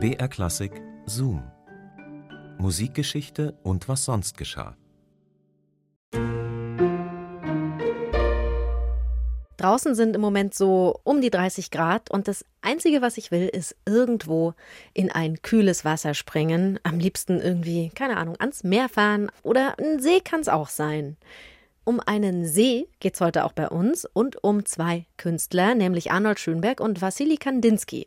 BR Klassik Zoom. Musikgeschichte und was sonst geschah. Draußen sind im Moment so um die 30 Grad und das Einzige, was ich will, ist irgendwo in ein kühles Wasser springen. Am liebsten irgendwie, keine Ahnung, ans Meer fahren oder ein See kann es auch sein. Um einen See geht es heute auch bei uns und um zwei Künstler, nämlich Arnold Schönberg und Wassili Kandinsky.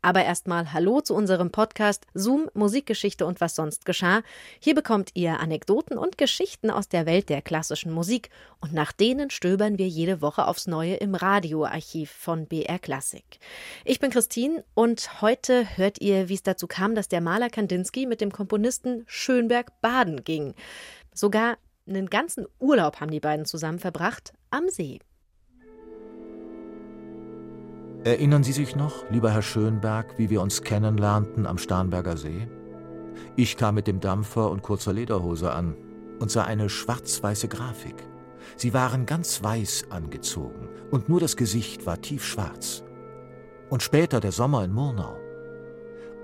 Aber erstmal Hallo zu unserem Podcast Zoom Musikgeschichte und was sonst geschah. Hier bekommt ihr Anekdoten und Geschichten aus der Welt der klassischen Musik und nach denen stöbern wir jede Woche aufs Neue im Radioarchiv von BR Classic. Ich bin Christine und heute hört ihr, wie es dazu kam, dass der Maler Kandinsky mit dem Komponisten Schönberg baden ging. Sogar einen ganzen Urlaub haben die beiden zusammen verbracht am See. Erinnern Sie sich noch, lieber Herr Schönberg, wie wir uns kennenlernten am Starnberger See? Ich kam mit dem Dampfer und kurzer Lederhose an und sah eine schwarz-weiße Grafik. Sie waren ganz weiß angezogen und nur das Gesicht war tiefschwarz. Und später der Sommer in Murnau.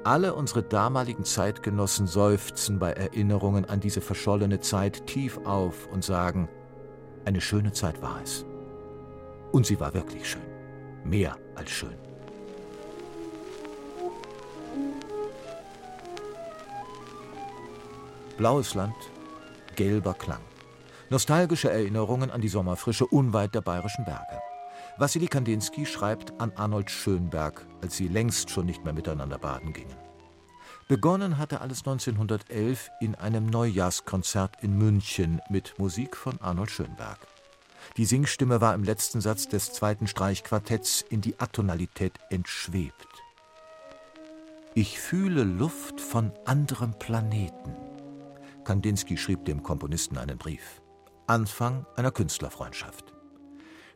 Alle unsere damaligen Zeitgenossen seufzen bei Erinnerungen an diese verschollene Zeit tief auf und sagen, eine schöne Zeit war es. Und sie war wirklich schön mehr als schön. Blaues Land, gelber Klang. Nostalgische Erinnerungen an die Sommerfrische unweit der bayerischen Berge. Wassili Kandinsky schreibt an Arnold Schönberg, als sie längst schon nicht mehr miteinander baden gingen. Begonnen hatte alles 1911 in einem Neujahrskonzert in München mit Musik von Arnold Schönberg. Die Singstimme war im letzten Satz des zweiten Streichquartetts in die Atonalität entschwebt. Ich fühle Luft von anderem Planeten. Kandinsky schrieb dem Komponisten einen Brief. Anfang einer Künstlerfreundschaft.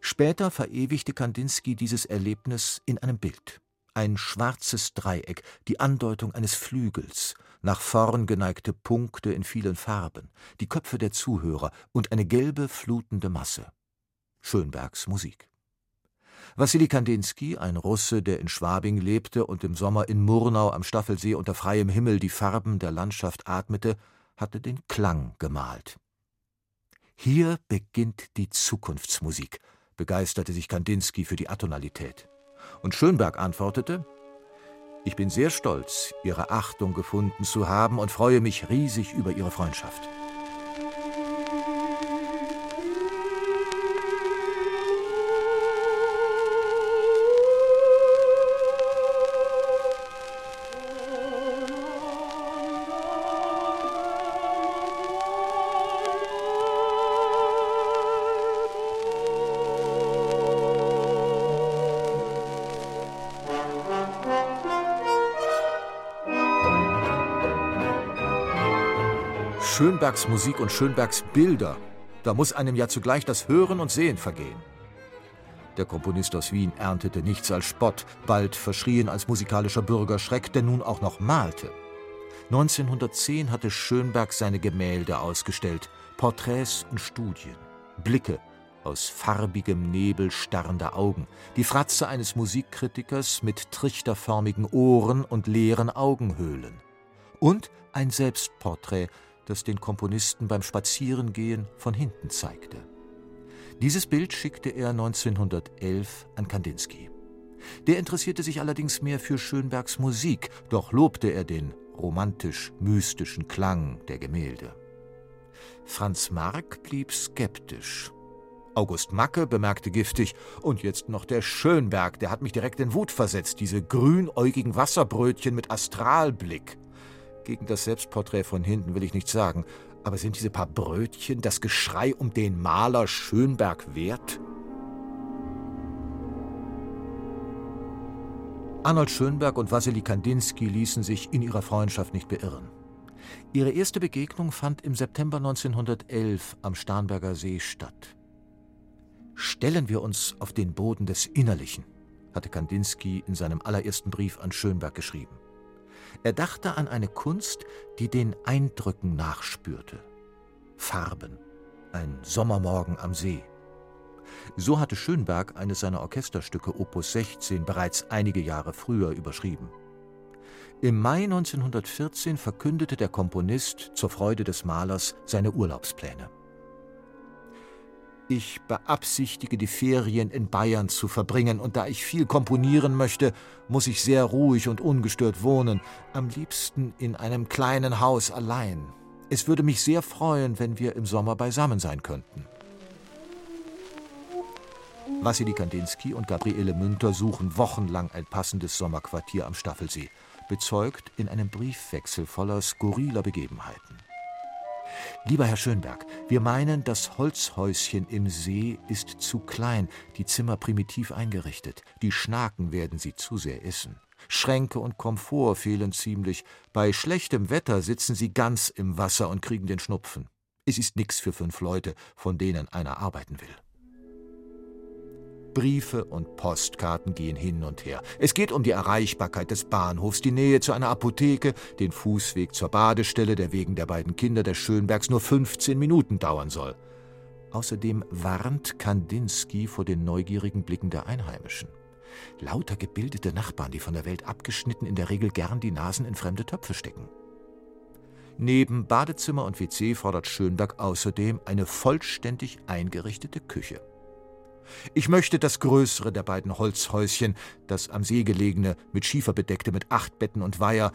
Später verewigte Kandinsky dieses Erlebnis in einem Bild. Ein schwarzes Dreieck, die Andeutung eines Flügels, nach vorn geneigte Punkte in vielen Farben, die Köpfe der Zuhörer und eine gelbe, flutende Masse. Schönbergs Musik. Wassili Kandinsky, ein Russe, der in Schwabing lebte und im Sommer in Murnau am Staffelsee unter freiem Himmel die Farben der Landschaft atmete, hatte den Klang gemalt. Hier beginnt die Zukunftsmusik, begeisterte sich Kandinsky für die Atonalität. Und Schönberg antwortete: Ich bin sehr stolz, Ihre Achtung gefunden zu haben und freue mich riesig über Ihre Freundschaft. Schönbergs Musik und Schönbergs Bilder, da muss einem ja zugleich das Hören und Sehen vergehen. Der Komponist aus Wien erntete nichts als Spott, bald verschrien als musikalischer Bürgerschreck, der nun auch noch malte. 1910 hatte Schönberg seine Gemälde ausgestellt, Porträts und Studien, Blicke aus farbigem Nebel starrender Augen, die Fratze eines Musikkritikers mit trichterförmigen Ohren und leeren Augenhöhlen. Und ein Selbstporträt das den Komponisten beim Spazierengehen von hinten zeigte. Dieses Bild schickte er 1911 an Kandinsky. Der interessierte sich allerdings mehr für Schönbergs Musik, doch lobte er den romantisch-mystischen Klang der Gemälde. Franz Marc blieb skeptisch. August Macke bemerkte giftig, und jetzt noch der Schönberg, der hat mich direkt in Wut versetzt, diese grünäugigen Wasserbrötchen mit Astralblick. Gegen das Selbstporträt von hinten will ich nichts sagen, aber sind diese paar Brötchen das Geschrei um den Maler Schönberg wert? Arnold Schönberg und Wassily Kandinsky ließen sich in ihrer Freundschaft nicht beirren. Ihre erste Begegnung fand im September 1911 am Starnberger See statt. Stellen wir uns auf den Boden des Innerlichen, hatte Kandinsky in seinem allerersten Brief an Schönberg geschrieben. Er dachte an eine Kunst, die den Eindrücken nachspürte. Farben, ein Sommermorgen am See. So hatte Schönberg eines seiner Orchesterstücke Opus 16 bereits einige Jahre früher überschrieben. Im Mai 1914 verkündete der Komponist zur Freude des Malers seine Urlaubspläne. Ich beabsichtige, die Ferien in Bayern zu verbringen, und da ich viel komponieren möchte, muss ich sehr ruhig und ungestört wohnen, am liebsten in einem kleinen Haus allein. Es würde mich sehr freuen, wenn wir im Sommer beisammen sein könnten. Wassily Kandinsky und Gabriele Münter suchen wochenlang ein passendes Sommerquartier am Staffelsee, bezeugt in einem Briefwechsel voller skurriler Begebenheiten. Lieber Herr Schönberg, wir meinen, das Holzhäuschen im See ist zu klein, die Zimmer primitiv eingerichtet. Die Schnaken werden sie zu sehr essen. Schränke und Komfort fehlen ziemlich. Bei schlechtem Wetter sitzen sie ganz im Wasser und kriegen den Schnupfen. Es ist nix für fünf Leute, von denen einer arbeiten will. Briefe und Postkarten gehen hin und her. Es geht um die Erreichbarkeit des Bahnhofs, die Nähe zu einer Apotheke, den Fußweg zur Badestelle, der wegen der beiden Kinder des Schönbergs nur 15 Minuten dauern soll. Außerdem warnt Kandinsky vor den neugierigen Blicken der Einheimischen. Lauter gebildete Nachbarn, die von der Welt abgeschnitten in der Regel gern die Nasen in fremde Töpfe stecken. Neben Badezimmer und WC fordert Schönberg außerdem eine vollständig eingerichtete Küche. Ich möchte das größere der beiden Holzhäuschen, das am See gelegene, mit Schiefer bedeckte, mit acht Betten und Weiher,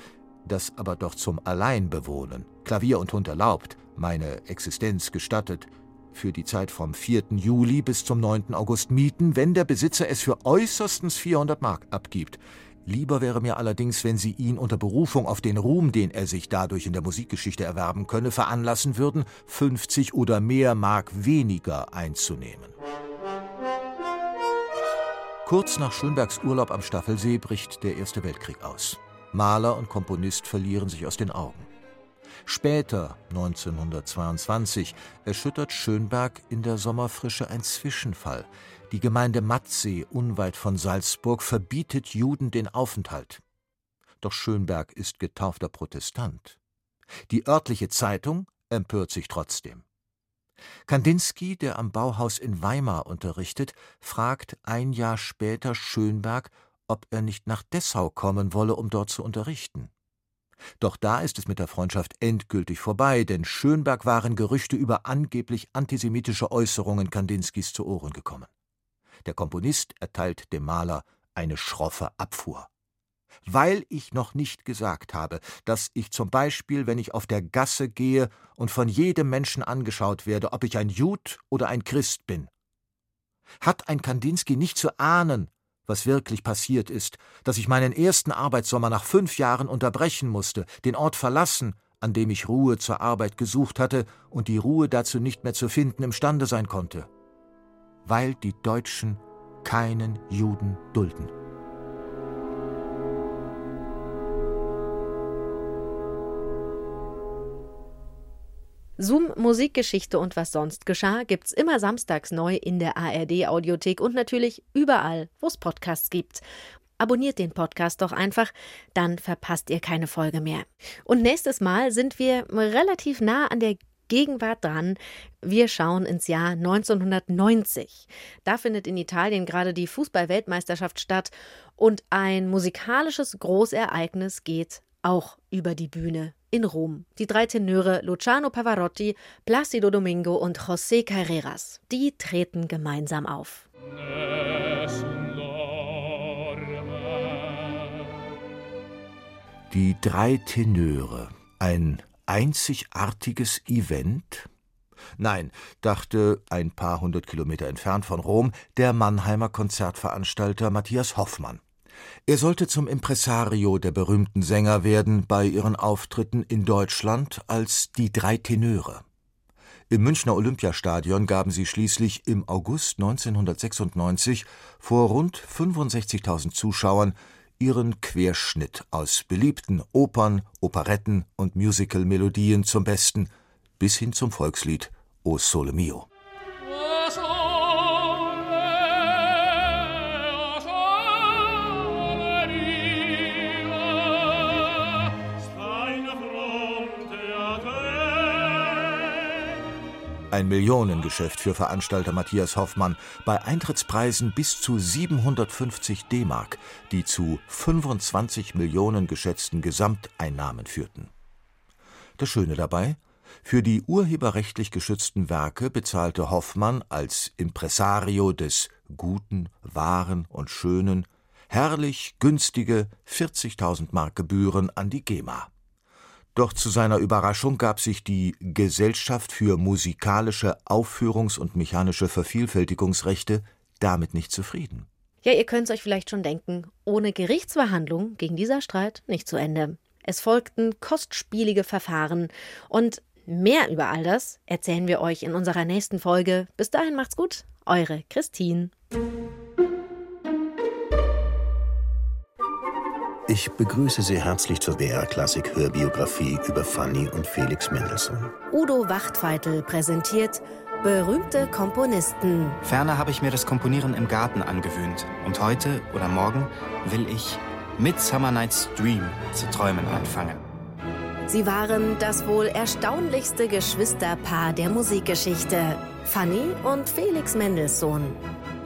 das aber doch zum Alleinbewohnen, Klavier und Hund erlaubt, meine Existenz gestattet, für die Zeit vom 4. Juli bis zum 9. August mieten, wenn der Besitzer es für äußerstens 400 Mark abgibt. Lieber wäre mir allerdings, wenn Sie ihn unter Berufung auf den Ruhm, den er sich dadurch in der Musikgeschichte erwerben könne, veranlassen würden, 50 oder mehr Mark weniger einzunehmen. Kurz nach Schönbergs Urlaub am Staffelsee bricht der Erste Weltkrieg aus. Maler und Komponist verlieren sich aus den Augen. Später, 1922, erschüttert Schönberg in der Sommerfrische ein Zwischenfall. Die Gemeinde Matzee, unweit von Salzburg, verbietet Juden den Aufenthalt. Doch Schönberg ist getaufter Protestant. Die örtliche Zeitung empört sich trotzdem. Kandinsky, der am Bauhaus in Weimar unterrichtet, fragt ein Jahr später Schönberg, ob er nicht nach Dessau kommen wolle, um dort zu unterrichten. Doch da ist es mit der Freundschaft endgültig vorbei, denn Schönberg waren Gerüchte über angeblich antisemitische Äußerungen Kandinskys zu Ohren gekommen. Der Komponist erteilt dem Maler eine schroffe Abfuhr weil ich noch nicht gesagt habe, dass ich zum Beispiel, wenn ich auf der Gasse gehe und von jedem Menschen angeschaut werde, ob ich ein Jud oder ein Christ bin. Hat ein Kandinsky nicht zu ahnen, was wirklich passiert ist, dass ich meinen ersten Arbeitssommer nach fünf Jahren unterbrechen musste, den Ort verlassen, an dem ich Ruhe zur Arbeit gesucht hatte und die Ruhe dazu nicht mehr zu finden imstande sein konnte, weil die Deutschen keinen Juden dulden. Zoom Musikgeschichte und was sonst geschah gibt's immer samstags neu in der ARD Audiothek und natürlich überall, wo es Podcasts gibt. Abonniert den Podcast doch einfach, dann verpasst ihr keine Folge mehr. Und nächstes Mal sind wir relativ nah an der Gegenwart dran. Wir schauen ins Jahr 1990. Da findet in Italien gerade die Fußball-Weltmeisterschaft statt und ein musikalisches Großereignis geht auch über die Bühne in Rom. Die drei Tenöre Luciano Pavarotti, Placido Domingo und José Carreras, die treten gemeinsam auf. Die drei Tenöre, ein einzigartiges Event? Nein, dachte ein paar hundert Kilometer entfernt von Rom der Mannheimer Konzertveranstalter Matthias Hoffmann. Er sollte zum Impresario der berühmten Sänger werden bei ihren Auftritten in Deutschland als die drei Tenöre. Im Münchner Olympiastadion gaben sie schließlich im August 1996 vor rund 65.000 Zuschauern ihren Querschnitt aus beliebten Opern, Operetten und Musical-Melodien zum Besten bis hin zum Volkslied O Sole Mio. Ein Millionengeschäft für Veranstalter Matthias Hoffmann bei Eintrittspreisen bis zu 750 D-Mark, die zu 25 Millionen geschätzten Gesamteinnahmen führten. Das Schöne dabei? Für die urheberrechtlich geschützten Werke bezahlte Hoffmann als Impresario des Guten, Wahren und Schönen herrlich günstige 40.000 Mark Gebühren an die GEMA. Doch zu seiner Überraschung gab sich die Gesellschaft für musikalische Aufführungs- und mechanische Vervielfältigungsrechte damit nicht zufrieden. Ja, ihr könnt es euch vielleicht schon denken, ohne Gerichtsverhandlung ging dieser Streit nicht zu Ende. Es folgten kostspielige Verfahren und mehr über all das erzählen wir euch in unserer nächsten Folge. Bis dahin macht's gut, eure Christine. Ich begrüße Sie herzlich zur BR Klassik Hörbiografie über Fanny und Felix Mendelssohn. Udo Wachtfeitel präsentiert berühmte Komponisten. Ferner habe ich mir das Komponieren im Garten angewöhnt und heute oder morgen will ich Midsummer Night's Dream zu träumen anfangen. Sie waren das wohl erstaunlichste Geschwisterpaar der Musikgeschichte. Fanny und Felix Mendelssohn.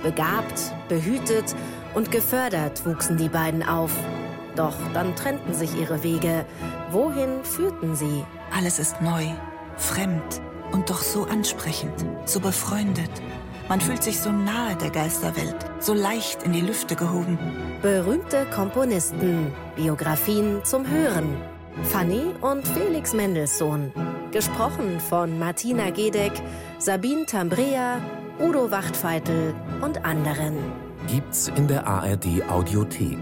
Begabt, behütet und gefördert wuchsen die beiden auf. Doch dann trennten sich ihre Wege. Wohin führten sie? Alles ist neu, fremd und doch so ansprechend, so befreundet. Man fühlt sich so nahe der Geisterwelt, so leicht in die Lüfte gehoben. Berühmte Komponisten, Biografien zum Hören. Fanny und Felix Mendelssohn. Gesprochen von Martina Gedeck, Sabine Tambrea, Udo Wachtfeitel und anderen. Gibt's in der ARD Audiothek.